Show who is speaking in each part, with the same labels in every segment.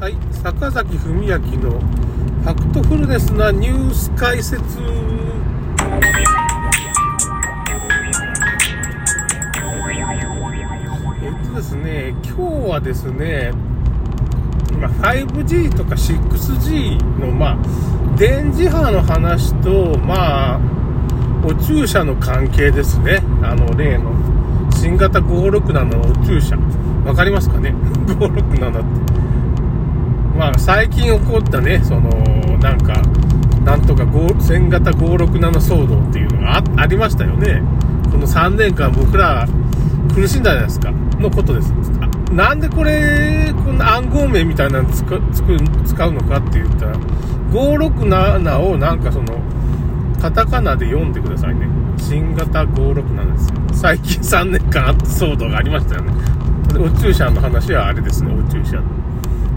Speaker 1: はい、坂崎文明のファクトフルネスなニュース解説。えっとですね、今日はですね、まあ、5G とか 6G の、まあ、電磁波の話と、まあ、お注射の関係ですね。あの、例の、新型567のお注射。わかりますかね ?567 って。まあ、最近起こったね、その、なんか、なんとか1000型567騒動っていうのがありましたよね。この3年間僕ら苦しんだじゃないですか。のことです。なんでこれ、こんな暗号名みたいなの使使うのかって言ったら、567をなんかその、カタカナで読んでくださいね。新型567ですよ。最近3年間あった騒動がありましたよね。お注射の話はあれですね、お注射。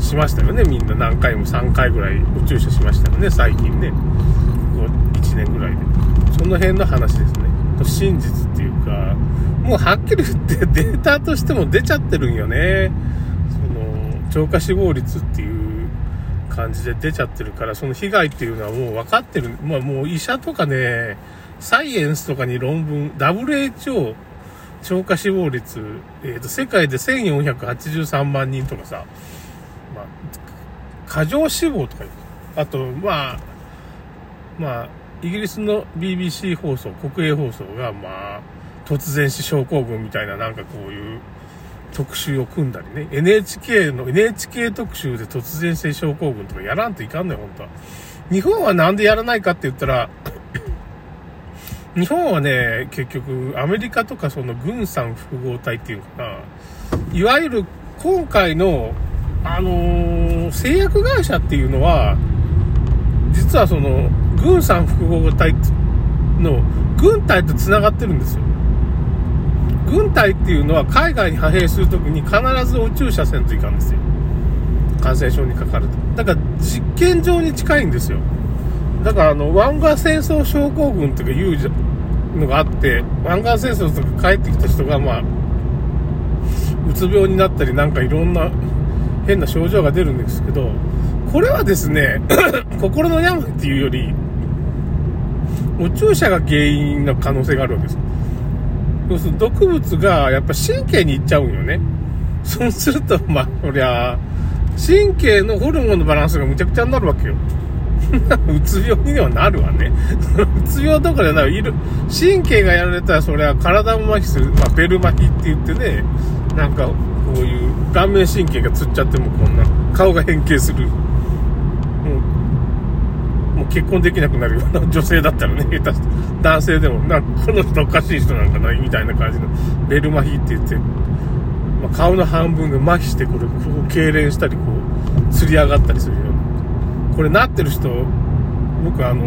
Speaker 1: しましたよね、みんな何回も3回ぐらいお注射しましたよね、最近ね。こう1年ぐらいで。その辺の話ですね。真実っていうか、もうはっきり言って データとしても出ちゃってるんよね。その、超過死亡率っていう感じで出ちゃってるから、その被害っていうのはもう分かってる。まあもう医者とかね、サイエンスとかに論文、WHO、超過死亡率、えっ、ー、と、世界で1483万人とかさ、まあ、過剰死亡とかあと、まあ、まあ、イギリスの BBC 放送、国営放送が、まあ、突然死症候群みたいななんかこういう特集を組んだりね、NHK の、NHK 特集で突然死症候群とかやらんといかんのよ、本当は。日本はなんでやらないかって言ったら、日本はね、結局、アメリカとかその軍産複合体っていうかな、いわゆる今回の、あのー、製薬会社っていうのは、実はその、軍産複合体の、軍隊と繋がってるんですよ。軍隊っていうのは海外に派兵するときに必ずお注射せんといかんですよ。感染症にかかると。だから実験場に近いんですよ。だからあの、湾岸戦争症候群とかいうのがあって、湾岸戦争とか帰ってきた人がまあ、うつ病になったりなんかいろんな変な症状が出るんですけど、これはですね、心の病っていうより、お注射が原因の可能性があるわけです。そうすると毒物がやっぱ神経に行っちゃうんよね。そうすると、まあ、こりゃ、神経のホルモンのバランスがむちゃくちゃになるわけよ。うつ病にはなるわね。うつ病とかじゃない、いる。神経がやられたら、それは体も麻痺する。まあ、ベル麻痺って言ってね、なんか、こういう顔面神経がつっちゃってもこんな、顔が変形する。もう、もう結婚できなくなるような女性だったらね、下手して男性でも、な、この人おかしい人なんかない、みたいな感じの、ベル麻痺って言って、まあ、顔の半分が麻痺して、これ、こう、痙攣したり、こう、釣り上がったりするような。これなってる人、僕あの、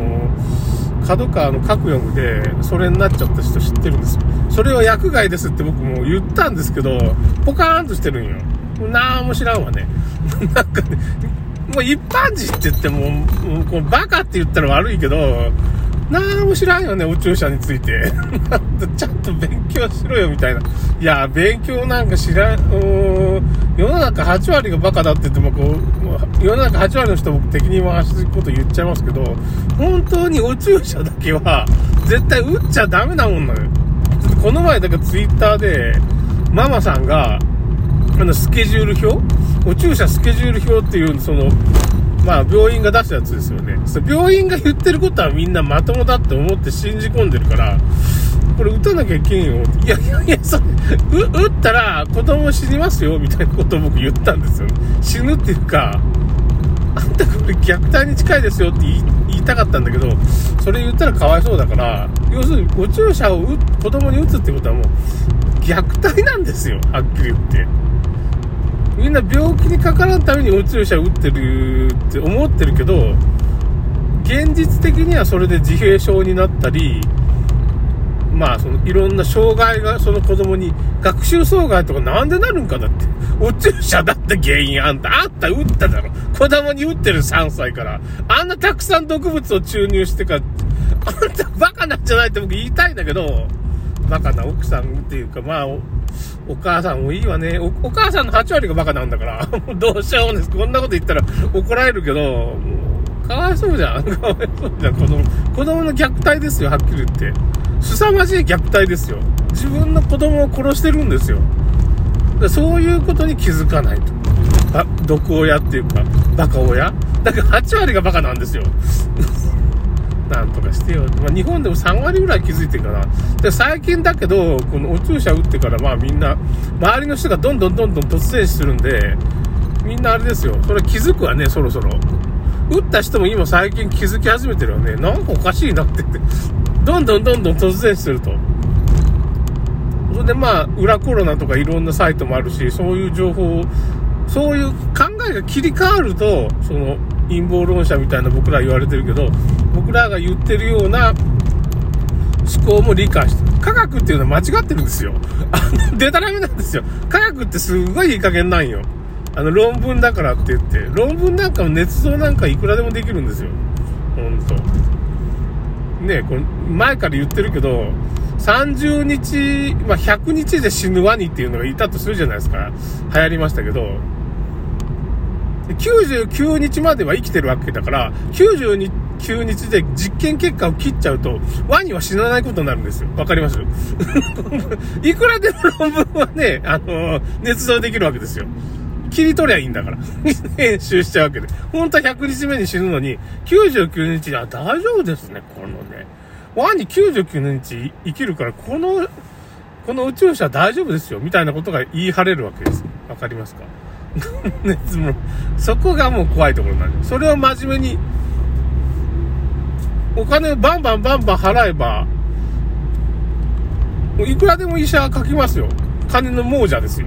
Speaker 1: 角川の各読むで、それになっちゃった人知ってるんですよ。それは薬害ですって僕も言ったんですけど、ポカーンとしてるんよ。なんも知らんわね。なんかね、もう一般人って言っても、もうこうバカって言ったら悪いけど、なんも知らんよね、宇宙車について。ちゃんと勉強しろよ、みたいな。いや、勉強なんか知らん、世の中8割がバカだって言っても、こう、世の中8割の人僕敵に回すこと言っちゃいますけど、本当に宇宙車だけは、絶対打っちゃダメなもんなのよ。この前、だからツイッターで、ママさんが、あの、スケジュール表？宇宙車スケジュール表っていう、その、まあ、病院が出したやつですよね。病院が言ってることはみんなまともだって思って信じ込んでるから、これ打たなきゃいけんよ。いやいやいや、それ、打ったら子供死にますよ、みたいなことを僕言ったんですよ、死ぬっていうか、あんたこれ虐待に近いですよって言いたかったんだけど、それ言ったらかわいそうだから、要するにお注射を子供に打つってことはもう、虐待なんですよ、はっきり言って。みんな病気にかからんためにお注射打ってるって思ってるけど、現実的にはそれで自閉症になったり、まあ、その、いろんな障害がその子供に、学習障害とかなんでなるんかだって。お注射だって原因あんた。あんた打っただろ。子供に打ってる3歳から。あんなたくさん毒物を注入してか、あんたバカなんじゃないって僕言いたいんだけど、バカな奥さんっていうか、まあお、母さんもいいわねお。お母さんの8割がバカなんだから、どうしようもです。こんなこと言ったら怒られるけど、かわいそうじゃん。かわいそうじゃん。子供、子供の虐待ですよ、はっきり言って。凄まじい虐待ですよ。自分の子供を殺してるんですよ。そういうことに気づかないと。あ、毒親っていうか、バカ親だから8割がバカなんですよ。なんとかしてよ。まあ、日本でも3割ぐらい気づいてるかな。で、最近だけど、このお注射打ってから、まあみんな、周りの人がどんどんどんどん突然死するんで、みんなあれですよ。それ気づくわね、そろそろ。打った人も今最近気づき始めてるよね。なんかおかしいなってって。どんどんどんどん突然死すると。それでまあ、裏コロナとかいろんなサイトもあるし、そういう情報を、そういう考えが切り替わると、その、陰謀論者みたいな僕ら言われてるけど、僕らが言ってるような思考も理解してる。科学っていうのは間違ってるんですよ。あの、デタラメなんですよ。科学ってすごいいい加減なんよ。あの、論文だからって言って。論文なんかも捏造なんかいくらでもできるんですよ。ほんと。ねこれ、前から言ってるけど、30日、まあ、100日で死ぬワニっていうのがいたとするじゃないですか。流行りましたけど、99日までは生きてるわけだから、99日で実験結果を切っちゃうと、ワニは死なないことになるんですよ。わかります？いくらでも論文はね、あの、捏造できるわけですよ。切り取りゃいいんだから。編集しちゃうわけで。本当は100日目に死ぬのに、99日で、あ、大丈夫ですね、このね。ワニ99日生きるから、この、この宇宙車大丈夫ですよ、みたいなことが言い張れるわけです。わかりますか、も、そこがもう怖いところになんです。それを真面目に、お金をバンバンバンバン払えば、もういくらでも医者は書きますよ。金の亡者ですよ。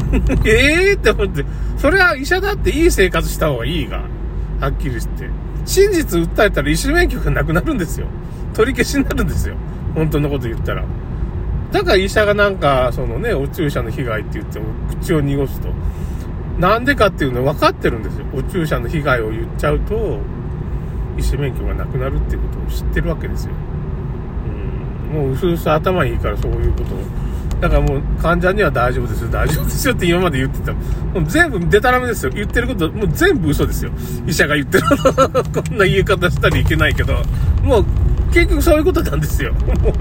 Speaker 1: ええって思って、それは医者だっていい生活した方がいいが、はっきりして。真実訴えたら医師免許がなくなるんですよ。取り消しになるんですよ。本当のこと言ったら。だから医者がなんか、そのね、お注射の被害って言っても、口を濁すと。なんでかっていうの分かってるんですよ。お注射の被害を言っちゃうと、医師免許がなくなるっていうことを知ってるわけですよ。うん。もう、うすうす頭いいからそういうことを。だからもう、患者には大丈夫ですよ、大丈夫ですよ って今まで言ってた。もう全部デタラメですよ。言ってること、もう全部嘘ですよ。医者が言ってる。こんな言い方したらいけないけど、もう、結局そういうことなんですよ。も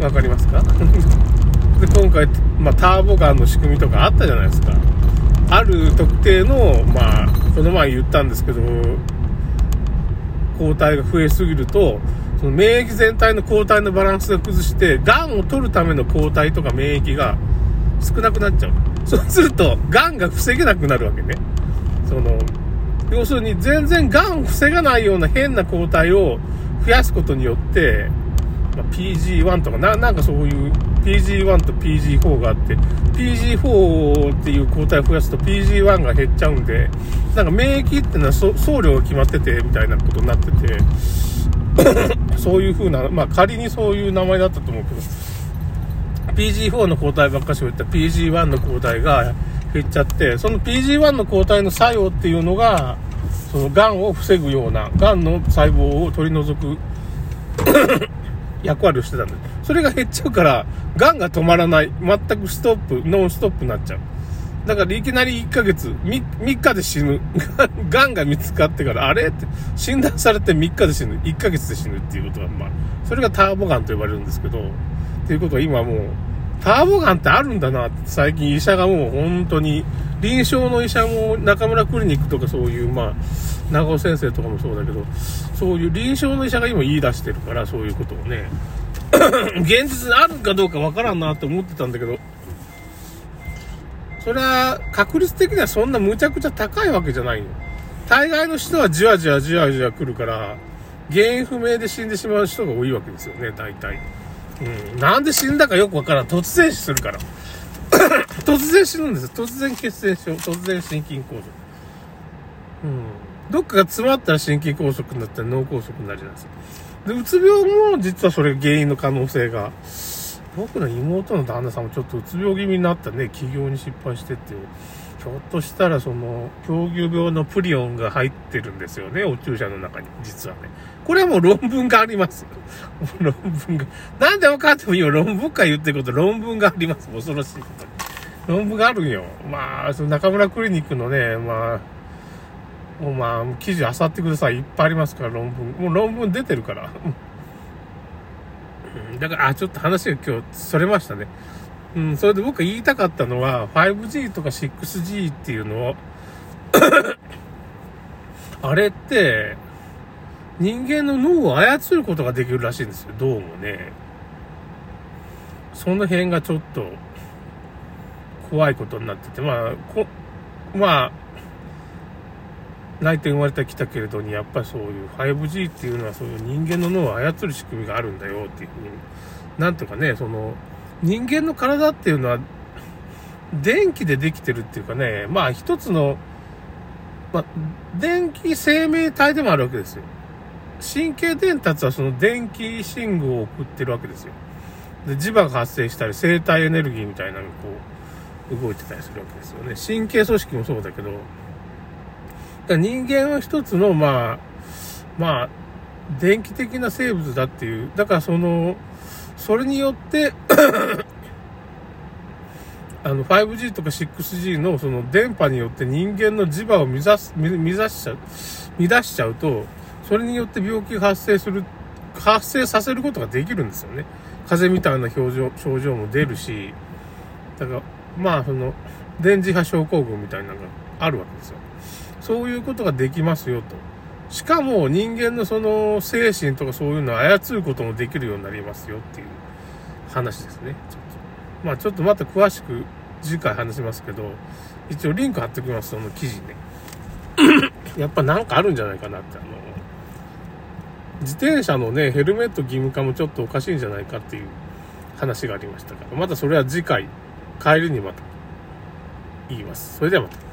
Speaker 1: う、わかりますか？で、今回、まあ、ターボガンの仕組みとかあったじゃないですか。ある特定の、まあ、この前言ったんですけど、抗体が増えすぎると、その免疫全体の抗体のバランスが崩して、癌を取るための抗体とか免疫が少なくなっちゃう。そうすると、癌が防げなくなるわけね。その、要するに全然癌を防がないような変な抗体を増やすことによって、まあ、PG1 とかな、なんかそういう PG1 と PG4 があって、PG4 っていう抗体を増やすと PG1 が減っちゃうんで、なんか免疫っていうのは送料が決まってて、みたいなことになってて、そういう風な、まあ仮にそういう名前だったと思うけど、PG4 の抗体ばっかしを言った PG1 の抗体が減っちゃって、その PG1 の抗体の作用っていうのが、その癌を防ぐような、癌の細胞を取り除く役割をしてたんで。それが減っちゃうから、癌が止まらない。全くストップ、ノンストップになっちゃう。だからいきなり1ヶ月、3, 3日で死ぬ。癌が見つかってから、あれって、診断されて3日で死ぬ。1ヶ月で死ぬっていうことは、まあ、それがターボガンと呼ばれるんですけど、っていうことは今もう、ターボガンってあるんだなって最近医者がもう本当に、臨床の医者も中村クリニックとかそういう、まあ、長尾先生とかもそうだけど、そういう臨床の医者が今言い出してるから、そういうことをね。現実にあるかどうかわからんなって思ってたんだけど、それは確率的にはそんなむちゃくちゃ高いわけじゃないよ。大概の人はじわじわじわじわ来るから、原因不明で死んでしまう人が多いわけですよね、大体。うん。なんで死んだかよくわからん。突然死するから。突然死ぬんです。突然血栓症、突然心筋梗塞。うん。どっかが詰まったら心筋梗塞になったら脳梗塞になるじゃないですか。で、うつ病も実はそれ原因の可能性が、僕の妹の旦那さんもちょっとうつ病気味になったね、起業に失敗してっていう。ひょっとしたらその、狂牛病のプリオンが入ってるんですよね、お注射の中に、実はね。これはもう論文があります。論文が。なんで分かっても今論文か言ってること、論文があります。恐ろしいことに。論文があるんよ。まあ、その中村クリニックのね、まあ、もうまあ、記事漁ってください。いっぱいありますから、論文。もう論文出てるから。だから、あ、ちょっと話が今日、それましたね。うん、それで僕が言いたかったのは、5G とか 6G っていうのを あれって、人間の脳を操ることができるらしいんですよ、どうもね。その辺がちょっと、怖いことになってて、まあ、こ、まあ、来店生まれた来たけれどに、やっぱりそういう 5G っていうのはそういう人間の脳を操る仕組みがあるんだよっていうふうに、なんとかね、その、人間の体っていうのは、電気でできてるっていうかね、まあ一つの、まあ、電気生命体でもあるわけですよ。神経伝達はその電気信号を送ってるわけですよ。で、磁場が発生したり、生体エネルギーみたいなのがこう、動いてたりするわけですよね。神経組織もそうだけど、だ人間は一つの、まあ、まあ、電気的な生物だっていう、だからその、それによって あの、5G とか 6G のその電波によって人間の磁場を乱す、乱しちゃう、乱しちゃうと、それによって病気が発生する、発生させることができるんですよね。風邪みたいな表情、症状も出るし、だから、まあ、その、電磁波症候群みたいなのがあるわけですよ。そういうことができますよと。しかも人間のその精神とかそういうのを操ることもできるようになりますよっていう話ですね。ちょっとまあちょっとまた詳しく次回話しますけど、一応リンク貼っておきます、その記事ね。やっぱなんかあるんじゃないかなって、あの、自転車のね、ヘルメット義務化もちょっとおかしいんじゃないかっていう話がありましたから、またそれは次回、帰りにまた言います。それではまた。